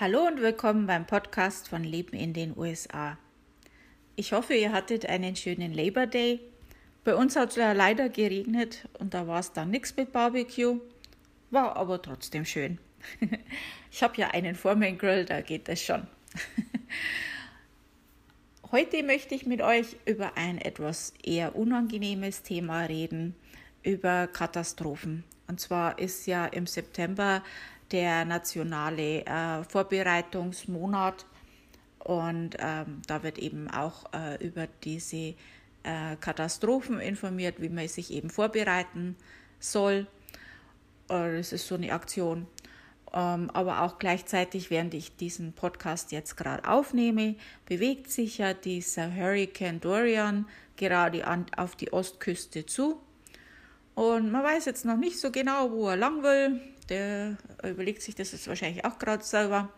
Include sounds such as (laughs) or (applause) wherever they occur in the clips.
Hallo und willkommen beim Podcast von Leben in den USA. Ich hoffe, ihr hattet einen schönen Labor Day. Bei uns hat es ja leider geregnet und da war es dann nichts mit Barbecue, war aber trotzdem schön. (laughs) ich habe ja einen Foreman Grill, da geht es schon. (laughs) Heute möchte ich mit euch über ein etwas eher unangenehmes Thema reden, über Katastrophen. Und zwar ist ja im September der nationale äh, Vorbereitungsmonat. Und ähm, da wird eben auch äh, über diese äh, Katastrophen informiert, wie man sich eben vorbereiten soll. Äh, das ist so eine Aktion. Ähm, aber auch gleichzeitig, während ich diesen Podcast jetzt gerade aufnehme, bewegt sich ja dieser Hurricane Dorian gerade an, auf die Ostküste zu. Und man weiß jetzt noch nicht so genau, wo er lang will. Der überlegt sich das jetzt wahrscheinlich auch gerade selber.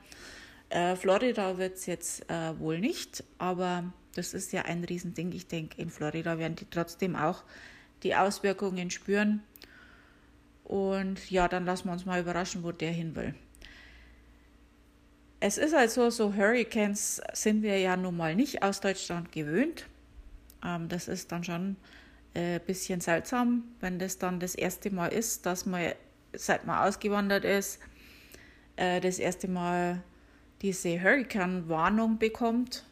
Äh, Florida wird es jetzt äh, wohl nicht, aber das ist ja ein Riesending. Ich denke, in Florida werden die trotzdem auch die Auswirkungen spüren. Und ja, dann lassen wir uns mal überraschen, wo der hin will. Es ist also so, Hurricanes sind wir ja nun mal nicht aus Deutschland gewöhnt. Ähm, das ist dann schon ein äh, bisschen seltsam, wenn das dann das erste Mal ist, dass man seit man ausgewandert ist, äh, das erste Mal diese Hurricane-Warnung bekommt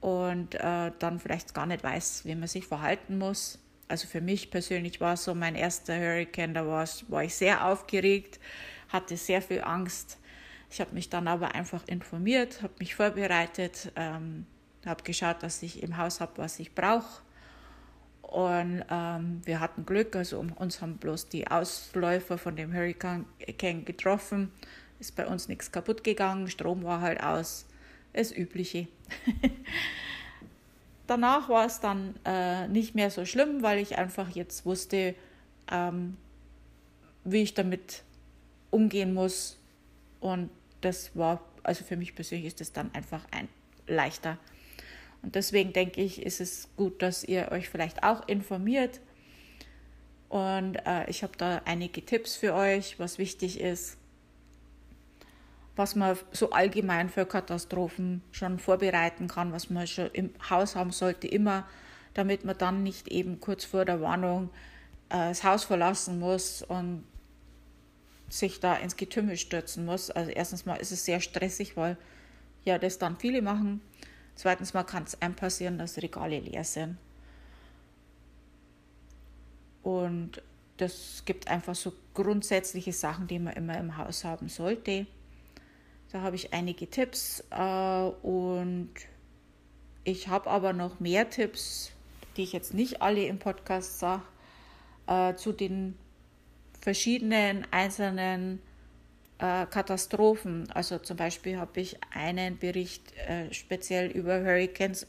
und äh, dann vielleicht gar nicht weiß, wie man sich verhalten muss. Also für mich persönlich war es so mein erster Hurricane, da war, war ich sehr aufgeregt, hatte sehr viel Angst. Ich habe mich dann aber einfach informiert, habe mich vorbereitet, ähm, habe geschaut, dass ich im Haus habe, was ich brauche und ähm, wir hatten Glück, also uns haben bloß die Ausläufer von dem Hurricane getroffen. Ist bei uns nichts kaputt gegangen, Strom war halt aus. Das Übliche. (laughs) Danach war es dann äh, nicht mehr so schlimm, weil ich einfach jetzt wusste, ähm, wie ich damit umgehen muss. Und das war, also für mich persönlich ist das dann einfach ein leichter und deswegen denke ich, ist es gut, dass ihr euch vielleicht auch informiert. Und äh, ich habe da einige Tipps für euch, was wichtig ist, was man so allgemein für Katastrophen schon vorbereiten kann, was man schon im Haus haben sollte, immer, damit man dann nicht eben kurz vor der Warnung äh, das Haus verlassen muss und sich da ins Getümmel stürzen muss. Also erstens mal ist es sehr stressig, weil ja das dann viele machen Zweitens mal kann es einem passieren, dass Regale leer sind. Und das gibt einfach so grundsätzliche Sachen, die man immer im Haus haben sollte. Da habe ich einige Tipps äh, und ich habe aber noch mehr Tipps, die ich jetzt nicht alle im Podcast sage, äh, zu den verschiedenen einzelnen äh, Katastrophen. Also zum Beispiel habe ich einen Bericht äh, speziell über Hurricanes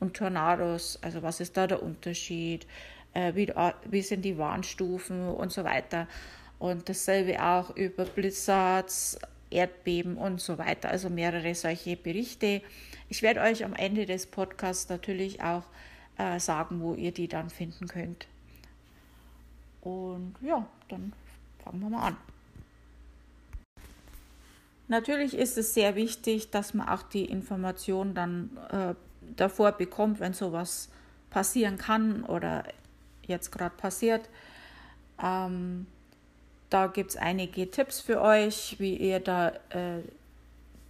und Tornados. Also was ist da der Unterschied? Äh, wie, sind die Warnstufen und so weiter. Und dasselbe auch über Blizzards, Erdbeben und so weiter. Also mehrere solche Berichte. Ich werde euch am Ende des Podcasts natürlich auch sagen, wo ihr die dann finden könnt. Und ja, dann fangen wir mal an. Natürlich ist es sehr wichtig, dass man auch die Information dann äh, davor bekommt, wenn sowas passieren kann oder jetzt gerade passiert. Ähm, da gibt es einige Tipps für euch, wie ihr da äh,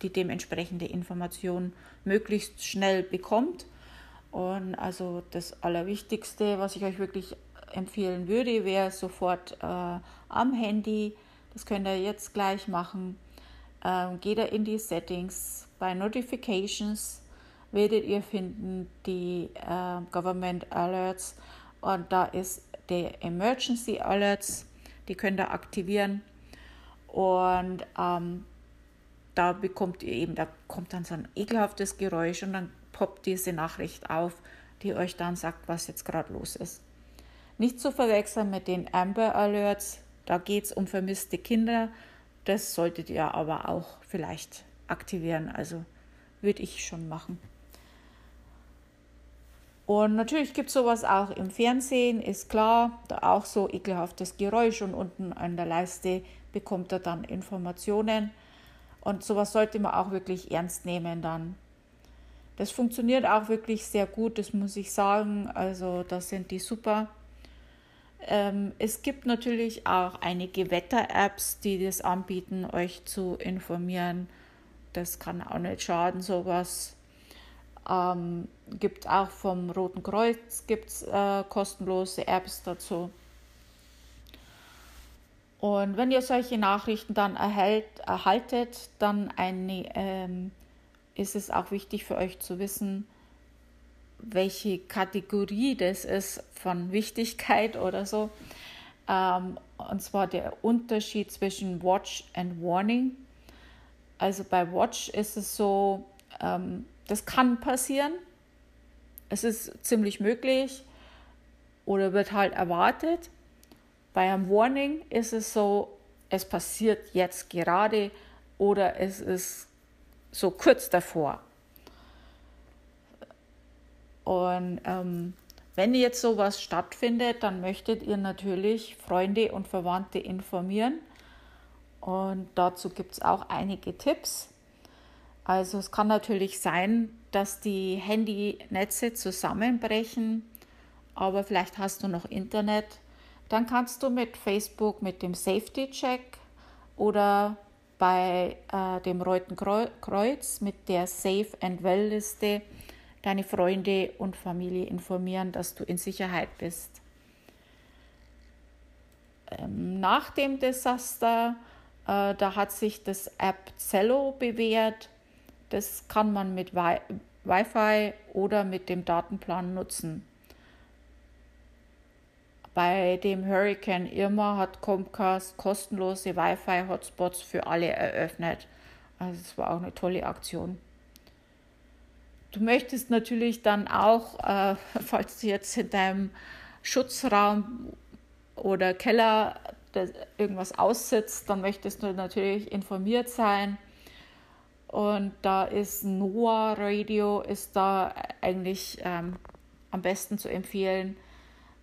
die dementsprechende Information möglichst schnell bekommt. Und also das Allerwichtigste, was ich euch wirklich empfehlen würde, wäre sofort äh, am Handy. Das könnt ihr jetzt gleich machen ähm, geht ihr in die Settings. Bei Notifications werdet ihr finden die äh, Government Alerts. Und da ist der Emergency Alerts, die könnt ihr aktivieren. Und ähm, da bekommt ihr eben, da kommt dann so ein ekelhaftes Geräusch und dann poppt diese Nachricht auf, die euch dann sagt, was jetzt gerade los ist. Nicht zu verwechseln mit den Amber Alerts, da geht es um vermisste Kinder das solltet ihr aber auch vielleicht aktivieren. Also würde ich schon machen. Und natürlich gibt es sowas auch im Fernsehen, ist klar, da auch so ekelhaftes Geräusch und unten an der Leiste bekommt er dann Informationen. Und sowas sollte man auch wirklich ernst nehmen dann. Das funktioniert auch wirklich sehr gut, das muss ich sagen. Also da sind die super. Ähm, es gibt natürlich auch einige Wetter-Apps, die das anbieten, euch zu informieren. Das kann auch nicht schaden, sowas. Ähm, gibt auch vom Roten Kreuz gibt's, äh, kostenlose Apps dazu. Und wenn ihr solche Nachrichten dann erhält, erhaltet, dann eine, ähm, ist es auch wichtig für euch zu wissen, welche Kategorie das ist von Wichtigkeit oder so. Ähm, und zwar der Unterschied zwischen Watch und Warning. Also bei Watch ist es so, ähm, das kann passieren. Es ist ziemlich möglich oder wird halt erwartet. Bei einem Warning ist es so, es passiert jetzt gerade oder es ist so kurz davor. Und ähm, wenn jetzt sowas stattfindet, dann möchtet ihr natürlich Freunde und Verwandte informieren. Und dazu gibt es auch einige Tipps. Also es kann natürlich sein, dass die Handynetze zusammenbrechen, aber vielleicht hast du noch Internet dann kannst du mit Facebook mit dem Safety Check oder bei äh, dem Roten Kreuz mit der Safe and Well Liste deine Freunde und Familie informieren, dass du in Sicherheit bist. Ähm, nach dem Desaster, äh, da hat sich das App Zello bewährt. Das kann man mit Wi Wi-Fi oder mit dem Datenplan nutzen. Bei dem Hurricane Irma hat Comcast kostenlose Wi-Fi-Hotspots für alle eröffnet. Also es war auch eine tolle Aktion. Du möchtest natürlich dann auch, äh, falls du jetzt in deinem Schutzraum oder Keller irgendwas aussitzt, dann möchtest du natürlich informiert sein. Und da ist Noah Radio ist da eigentlich ähm, am besten zu empfehlen.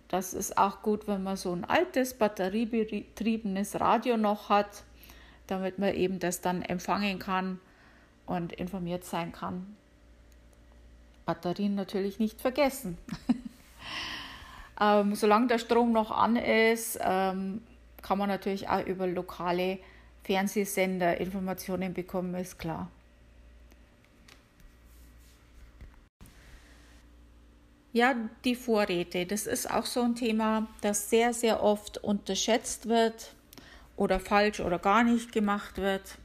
Das ist auch gut, wenn man so ein altes batteriebetriebenes Radio noch hat, damit man eben das dann empfangen kann und informiert sein kann. Batterien natürlich nicht vergessen. (laughs) ähm, solange der Strom noch an ist, ähm, kann man natürlich auch über lokale Fernsehsender Informationen bekommen, ist klar. Ja, die Vorräte, das ist auch so ein Thema, das sehr, sehr oft unterschätzt wird oder falsch oder gar nicht gemacht wird.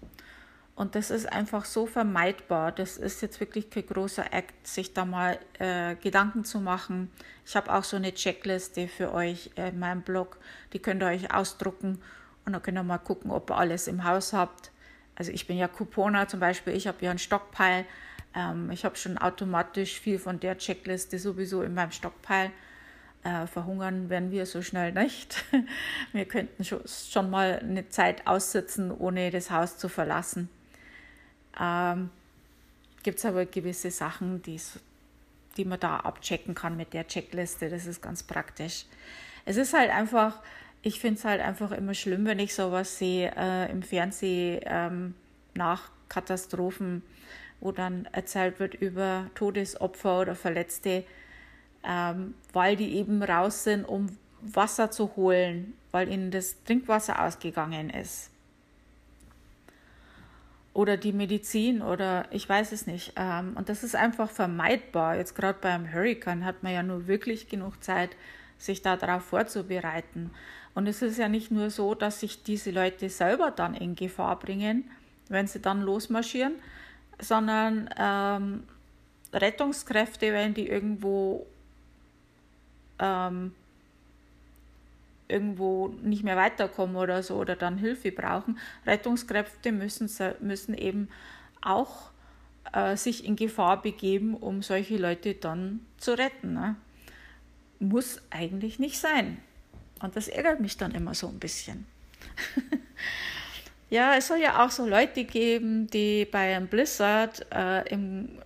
Und das ist einfach so vermeidbar. Das ist jetzt wirklich kein großer Akt, sich da mal äh, Gedanken zu machen. Ich habe auch so eine Checkliste für euch in meinem Blog. Die könnt ihr euch ausdrucken und dann könnt ihr mal gucken, ob ihr alles im Haus habt. Also ich bin ja Couponer zum Beispiel, ich habe ja einen Stockpile ähm, ich habe schon automatisch viel von der Checkliste sowieso in meinem Stockpile. Äh, verhungern werden wir so schnell nicht. (laughs) wir könnten schon, schon mal eine Zeit aussitzen, ohne das Haus zu verlassen. Ähm, Gibt es aber gewisse Sachen, die, man da abchecken kann mit der Checkliste. Das ist ganz praktisch. Es ist halt einfach, ich finde es halt einfach immer schlimm, wenn ich sowas sehe äh, im Fernsehen ähm, nach Katastrophen wo dann erzählt wird über Todesopfer oder Verletzte, ähm, weil die eben raus sind, um Wasser zu holen, weil ihnen das Trinkwasser ausgegangen ist. Oder die Medizin oder ich weiß es nicht. Ähm, und das ist einfach vermeidbar. Jetzt gerade beim Hurricane hat man ja nur wirklich genug Zeit, sich darauf vorzubereiten. Und es ist ja nicht nur so, dass sich diese Leute selber dann in Gefahr bringen, wenn sie dann losmarschieren, sondern ähm, Rettungskräfte, wenn die irgendwo ähm, irgendwo nicht mehr weiterkommen oder so oder dann Hilfe brauchen, Rettungskräfte müssen, müssen eben auch äh, sich in Gefahr begeben, um solche Leute dann zu retten. Ne? Muss eigentlich nicht sein. Und das ärgert mich dann immer so ein bisschen. (laughs) Ja, es soll ja auch so Leute geben, die bei einem Blizzard äh, im,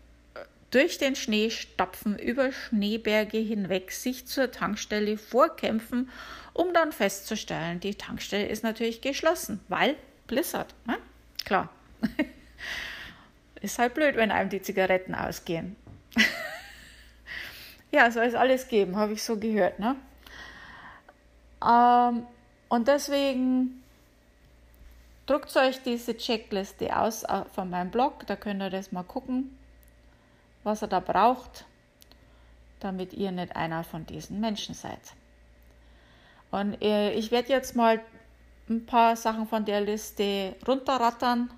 durch den Schnee stapfen, über Schneeberge hinweg, sich zur Tankstelle vorkämpfen, um dann festzustellen, die Tankstelle ist natürlich geschlossen, weil Blizzard. Ne? Klar. (laughs) ist halt blöd, wenn einem die Zigaretten ausgehen. (laughs) ja, soll es alles geben, habe ich so gehört. Ne? Ähm, und deswegen druckt euch diese Checkliste aus äh, von meinem Blog, da könnt ihr das mal gucken, was ihr da braucht, damit ihr nicht einer von diesen Menschen seid. Und äh, ich werde jetzt mal ein paar Sachen von der Liste runterrattern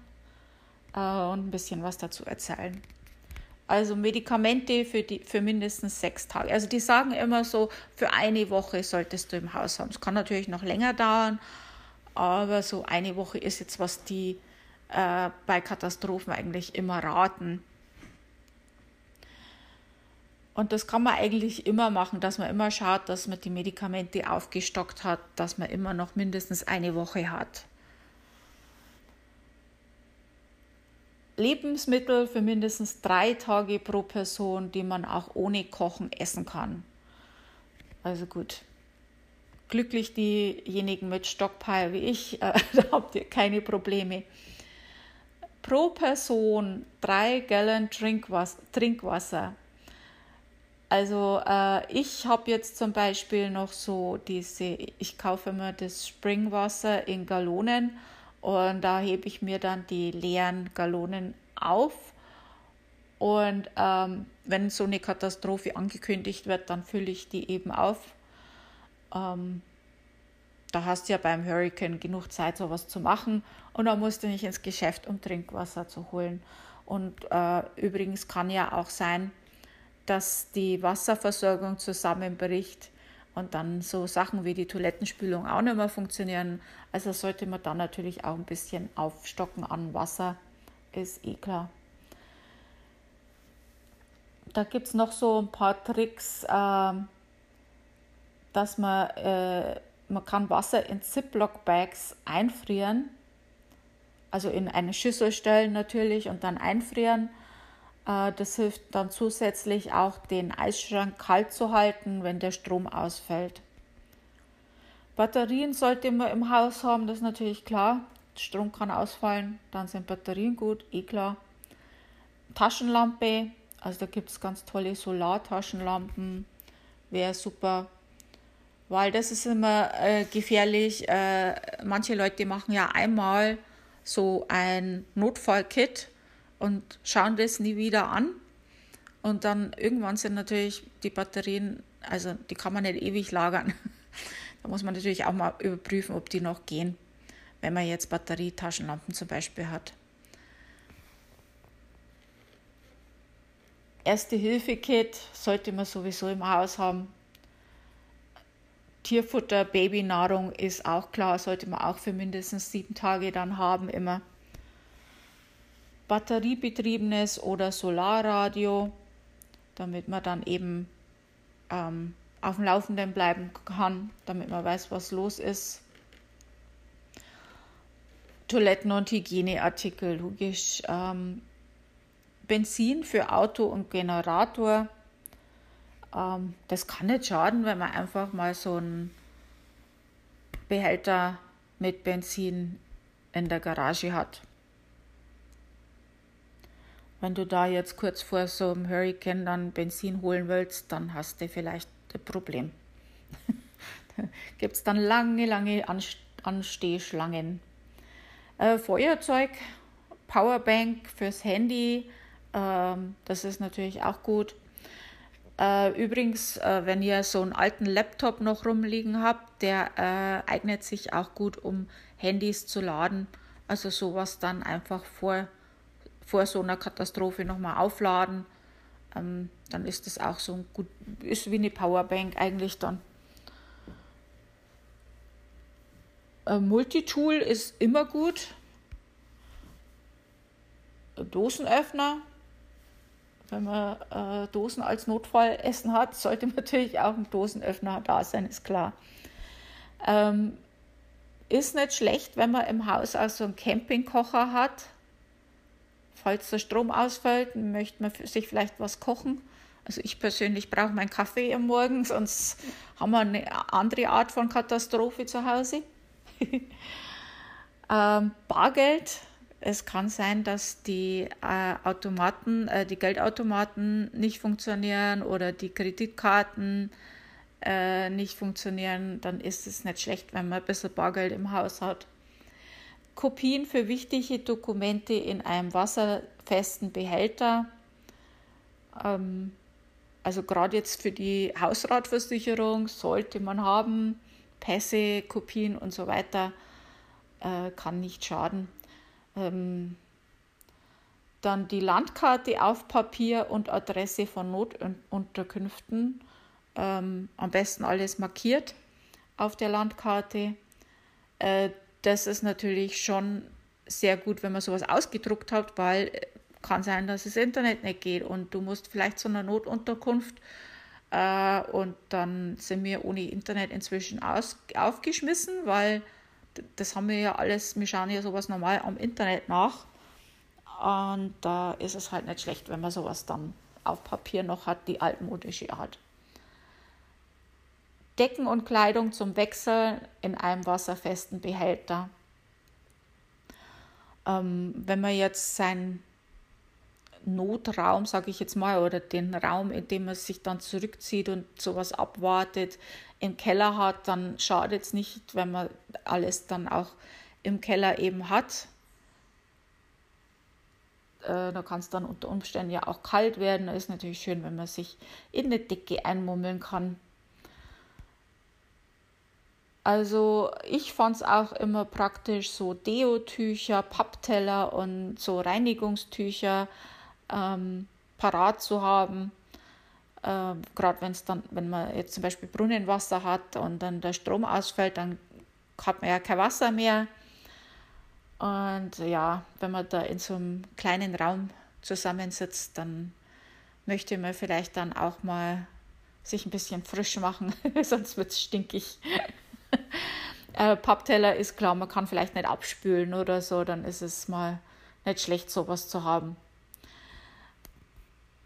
äh, und ein bisschen was dazu erzählen. Also Medikamente für, die, für mindestens sechs Tage. Also die sagen immer so, für eine Woche solltest du im Haus haben. Es kann natürlich noch länger dauern, aber so eine Woche ist jetzt, was die äh, bei Katastrophen eigentlich immer raten. Und das kann man eigentlich immer machen, dass man immer schaut, dass man die Medikamente aufgestockt hat, dass man immer noch mindestens eine Woche hat. Lebensmittel für mindestens drei Tage pro Person, die man auch ohne Kochen essen kann. Also gut. Glücklich diejenigen mit Stockpile wie ich, äh, (laughs) da habt ihr keine Probleme. Pro Person drei Gallon Trinkwasser. Trinkwasser. Also äh, ich habe jetzt zum Beispiel noch so diese, ich kaufe immer das Springwasser in Gallonen und da hebe ich mir dann die leeren Gallonen auf. Und ähm, wenn so eine Katastrophe angekündigt wird, dann fülle ich die eben auf. Ähm, da hast du ja beim Hurricane genug Zeit, sowas zu machen. Und dann musst du nicht ins Geschäft, um Trinkwasser zu holen. Und äh, übrigens kann ja auch sein, dass die Wasserversorgung zusammenbricht und dann so Sachen wie die Toilettenspülung auch nicht mehr funktionieren. Also sollte man dann natürlich auch ein bisschen aufstocken an Wasser, ist eh klar. Da gibt es noch so ein paar Tricks, äh, dass man, äh, man kann Wasser in Ziploc-Bags einfrieren, also in eine Schüssel stellen natürlich und dann einfrieren das hilft dann zusätzlich auch, den Eisschrank kalt zu halten, wenn der Strom ausfällt. Batterien sollte man im Haus haben, das ist natürlich klar. Strom kann ausfallen, dann sind Batterien gut, eh klar. Taschenlampe, also da gibt es ganz tolle Solartaschenlampen, wäre super. Weil das ist immer äh, gefährlich. Äh, manche Leute machen ja einmal so ein Notfallkit und schauen das nie wieder an. Und dann irgendwann sind natürlich die Batterien, also die kann man nicht ewig lagern. (laughs) da muss man natürlich auch mal überprüfen, ob die noch gehen, wenn man jetzt Batterietaschenlampen zum Beispiel hat. Erste-Hilfe-Kit sollte man sowieso im Haus haben. Tierfutter, Babynahrung ist auch klar, sollte man auch für mindestens sieben Tage dann haben immer batteriebetriebenes oder Solarradio, damit man dann eben ähm, auf dem Laufenden bleiben kann, damit man weiß, was los ist. Toiletten- und Hygieneartikel, logisch. Ähm, Benzin für Auto und Generator. Ähm, das kann nicht schaden, wenn man einfach mal so einen Behälter mit Benzin in der Garage hat. Wenn du da jetzt kurz vor so einem Hurricane dann Benzin holen willst, dann hast du vielleicht ein Problem. (laughs) gibt es dann lange, lange Anstehschlangen. Äh, Feuerzeug, Powerbank fürs Handy, äh, das ist natürlich auch gut. Äh, übrigens, äh, wenn ihr so einen alten Laptop noch rumliegen habt, der äh, eignet sich auch gut, um Handys zu laden. Also sowas dann einfach vor vor so einer Katastrophe nochmal aufladen. Ähm, dann ist das auch so ein gut, ist wie eine Powerbank eigentlich dann. Äh, Multitool ist immer gut. Dosenöffner. Wenn man äh, Dosen als Notfallessen hat, sollte natürlich auch ein Dosenöffner da sein, ist klar. Ähm, ist nicht schlecht, wenn man im Haus auch so einen Campingkocher hat falls der Strom ausfällt, möchte man sich vielleicht was kochen. Also ich persönlich brauche meinen Kaffee am Morgen, (laughs) sonst haben wir eine andere Art von Katastrophe zu Hause. (laughs) ähm, Bargeld es kann sein, dass die äh, Automaten, äh, die Geldautomaten nicht funktionieren oder die Kreditkarten äh, nicht funktionieren. Dann ist es nicht schlecht, wenn man ein bisschen Bargeld im Haus hat. Kopien für wichtige Dokumente in einem wasserfesten Behälter. Ähm, also gerade jetzt für die Hausratversicherung sollte man haben. Pässe, Kopien und so weiter äh, kann nicht schaden. Ähm, dann die Landkarte auf Papier und Adresse von Notunterkünften. Ähm, am besten alles markiert auf der Landkarte. Äh, das ist natürlich schon sehr gut, wenn man sowas ausgedruckt hat, weil äh, kann sein, dass das Internet nicht geht und du musst vielleicht zu einer Notunterkunft äh, und dann sind wir ohne Internet inzwischen aus, aufgeschmissen, weil das haben wir ja alles, wir schauen ja sowas normal am Internet nach. Und da ist es halt nicht schlecht, wenn man sowas dann auf Papier noch hat, die altmodische Art. Decken und Kleidung zum Wechseln in einem wasserfesten Behälter. Ähm, wenn man jetzt seinen Notraum, sage ich jetzt mal, oder den Raum, in dem man sich dann zurückzieht und sowas abwartet, im Keller hat, dann schadet es nicht, wenn man alles dann auch im Keller eben hat. Äh, da kann es dann unter Umständen ja auch kalt werden. Da ist natürlich schön, wenn man sich in eine Decke einmummeln kann. Also ich fand es auch immer praktisch, so Deo-Tücher, Pappteller und so Reinigungstücher ähm, parat zu haben. Äh, Gerade wenn es dann, wenn man jetzt zum Beispiel Brunnenwasser hat und dann der Strom ausfällt, dann hat man ja kein Wasser mehr. Und ja, wenn man da in so einem kleinen Raum zusammensitzt, dann möchte man vielleicht dann auch mal sich ein bisschen frisch machen, (laughs) sonst wird es stinkig. Äh, Pappteller ist klar, man kann vielleicht nicht abspülen oder so, dann ist es mal nicht schlecht, sowas zu haben.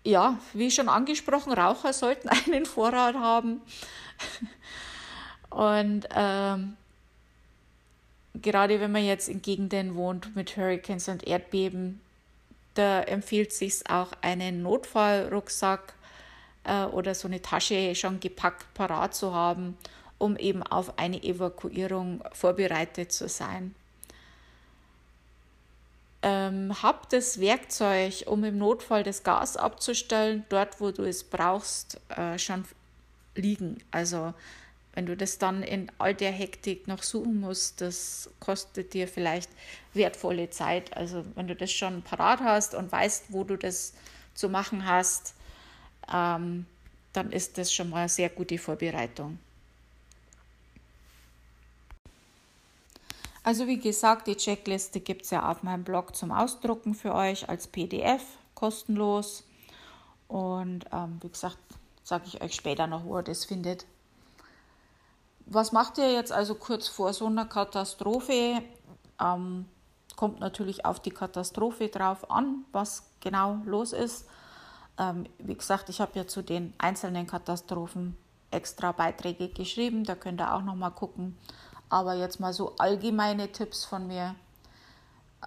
Ja, wie schon angesprochen, Raucher sollten (laughs) einen Vorrat haben. Und ähm, gerade wenn man jetzt in Gegenden wohnt mit Hurricanes und Erdbeben, da empfiehlt sich auch einen Notfallrucksack äh, oder so eine Tasche schon gepackt parat zu haben um eben auf eine Evakuierung vorbereitet zu sein. Ähm, hab das Werkzeug, um im Notfall das Gas abzustellen, dort, wo du es brauchst, äh, schon liegen. Also wenn du das dann in all der Hektik noch suchen musst, das kostet dir vielleicht wertvolle Zeit. Also wenn du das schon parat hast und weißt, wo du das zu machen hast, ähm, dann ist das schon mal eine sehr gute Vorbereitung. Also wie gesagt, die Checkliste gibt es ja auf meinem Blog zum Ausdrucken für euch als PDF, kostenlos. Und ähm, wie gesagt, sage ich euch später noch, wo ihr das findet. Was macht ihr jetzt also kurz vor so einer Katastrophe? Ähm, kommt natürlich auf die Katastrophe drauf an, was genau los ist. Ähm, wie gesagt, ich habe ja zu den einzelnen Katastrophen extra Beiträge geschrieben. Da könnt ihr auch noch mal gucken, aber jetzt mal so allgemeine Tipps von mir.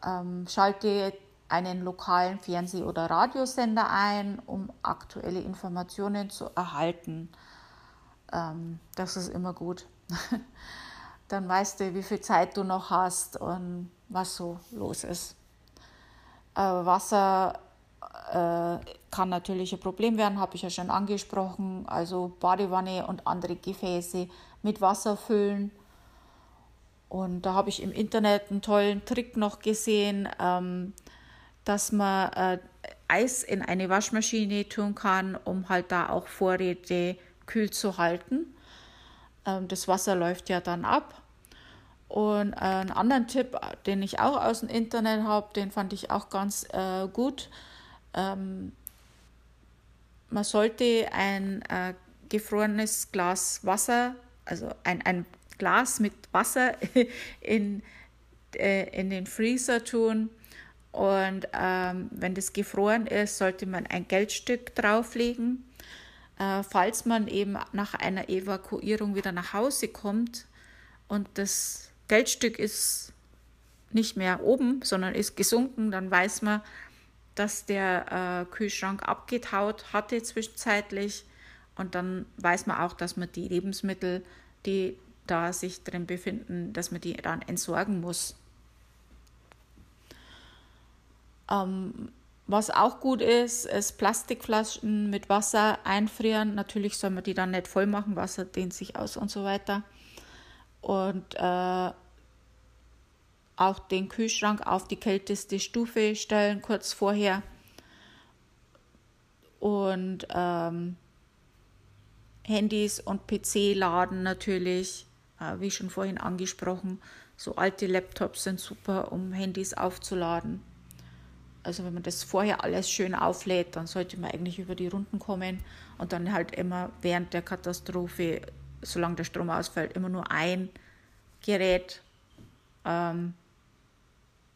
Ähm, schalte einen lokalen Fernseh- oder Radiosender ein, um aktuelle Informationen zu erhalten. Ähm, das ist immer gut. (laughs) Dann weißt du, wie viel Zeit du noch hast und was so los ist. Äh, Wasser äh, kann natürlich ein Problem werden, habe ich ja schon angesprochen. Also Badewanne und andere Gefäße mit Wasser füllen und da habe ich im Internet einen tollen Trick noch gesehen, ähm, dass man äh, Eis in eine Waschmaschine tun kann, um halt da auch Vorräte kühl zu halten. Ähm, das Wasser läuft ja dann ab. Und äh, einen anderen Tipp, den ich auch aus dem Internet habe, den fand ich auch ganz äh, gut. Ähm, man sollte ein äh, gefrorenes Glas Wasser, also ein, ein Glas mit Wasser (laughs) in, äh, in den Freezer tun. Und ähm, wenn das gefroren ist, sollte man ein Geldstück drauflegen. Äh, falls man eben nach einer Evakuierung wieder nach Hause kommt und das Geldstück ist nicht mehr oben, sondern ist gesunken, dann weiß man, dass der äh, Kühlschrank abgetaut hatte zwischenzeitlich. Und dann weiß man auch, dass man die Lebensmittel, die da sich drin befinden, dass man die dann entsorgen muss. Ähm, was auch gut ist, ist Plastikflaschen mit Wasser einfrieren. Natürlich soll man die dann nicht voll machen, Wasser dehnt sich aus und so weiter. Und äh, auch den Kühlschrank auf die kälteste Stufe stellen, kurz vorher. Und ähm, Handys und PC laden natürlich, wie schon vorhin angesprochen. So alte Laptops sind super, um Handys aufzuladen. Also wenn man das vorher alles schön auflädt, dann sollte man eigentlich über die Runden kommen und dann halt immer während der Katastrophe, solange der Strom ausfällt, immer nur ein Gerät ähm,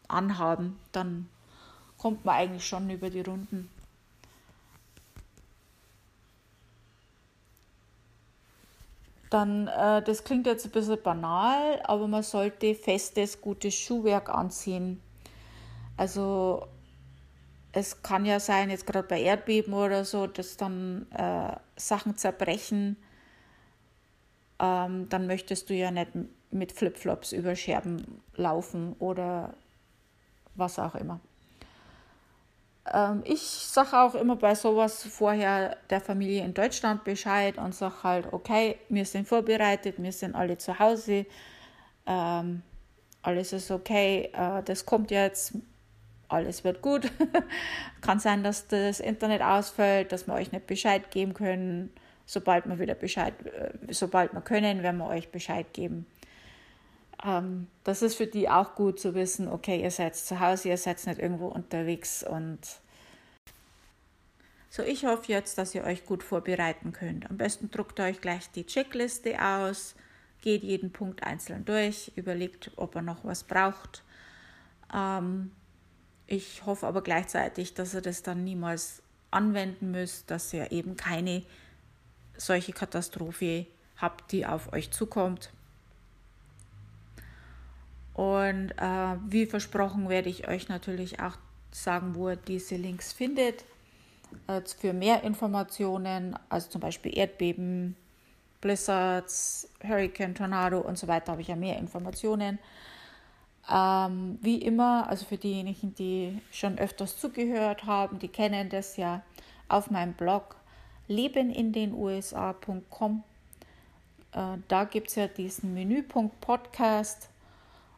anhaben. Dann kommt man eigentlich schon über die Runden. Dann, äh, das klingt jetzt ein bisschen banal, aber man sollte festes, gutes Schuhwerk anziehen. Also es kann ja sein, jetzt gerade bei Erdbeben oder so, dass dann äh, Sachen zerbrechen. Ähm, dann möchtest du ja nicht mit Flipflops über Scherben laufen oder was auch immer. Ähm, ich sage auch immer bei sowas vorher der Familie in Deutschland Bescheid und sage halt, okay, wir sind vorbereitet, wir sind alle zu Hause, ähm, alles ist okay, äh, das kommt jetzt, alles wird gut. (laughs) Kann sein, dass das Internet ausfällt, dass wir euch nicht Bescheid geben können. Sobald wir wieder Bescheid, äh, sobald wir können, werden wir euch Bescheid geben. Ähm, das ist für die auch gut zu wissen, okay, ihr seid zu Hause, ihr seid nicht irgendwo unterwegs und so, ich hoffe jetzt, dass ihr euch gut vorbereiten könnt. Am besten druckt euch gleich die Checkliste aus, geht jeden Punkt einzeln durch, überlegt, ob er noch was braucht. Ähm, ich hoffe aber gleichzeitig, dass ihr das dann niemals anwenden müsst, dass ihr eben keine solche Katastrophe habt, die auf euch zukommt. Und äh, wie versprochen werde ich euch natürlich auch sagen, wo ihr diese Links findet. Äh, für mehr Informationen, also zum Beispiel Erdbeben, Blizzards, Hurricane, Tornado und so weiter, habe ich ja mehr Informationen. Ähm, wie immer, also für diejenigen, die schon öfters zugehört haben, die kennen das ja auf meinem Blog lebenindenusa.com. Äh, da gibt es ja diesen Menüpunkt Podcast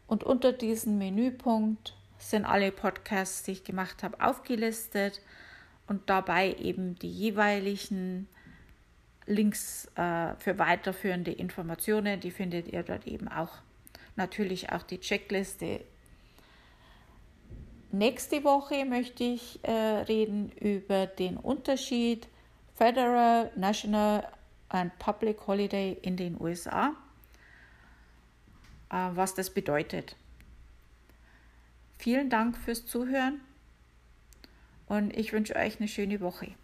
und unter diesem Menüpunkt sind alle Podcasts, die ich gemacht habe, aufgelistet. Und dabei eben die jeweiligen Links äh, für weiterführende Informationen, die findet ihr dort eben auch. Natürlich auch die Checkliste. Nächste Woche möchte ich äh, reden über den Unterschied Federal, National and Public Holiday in den USA, was das bedeutet. Vielen Dank fürs Zuhören und ich wünsche euch eine schöne Woche.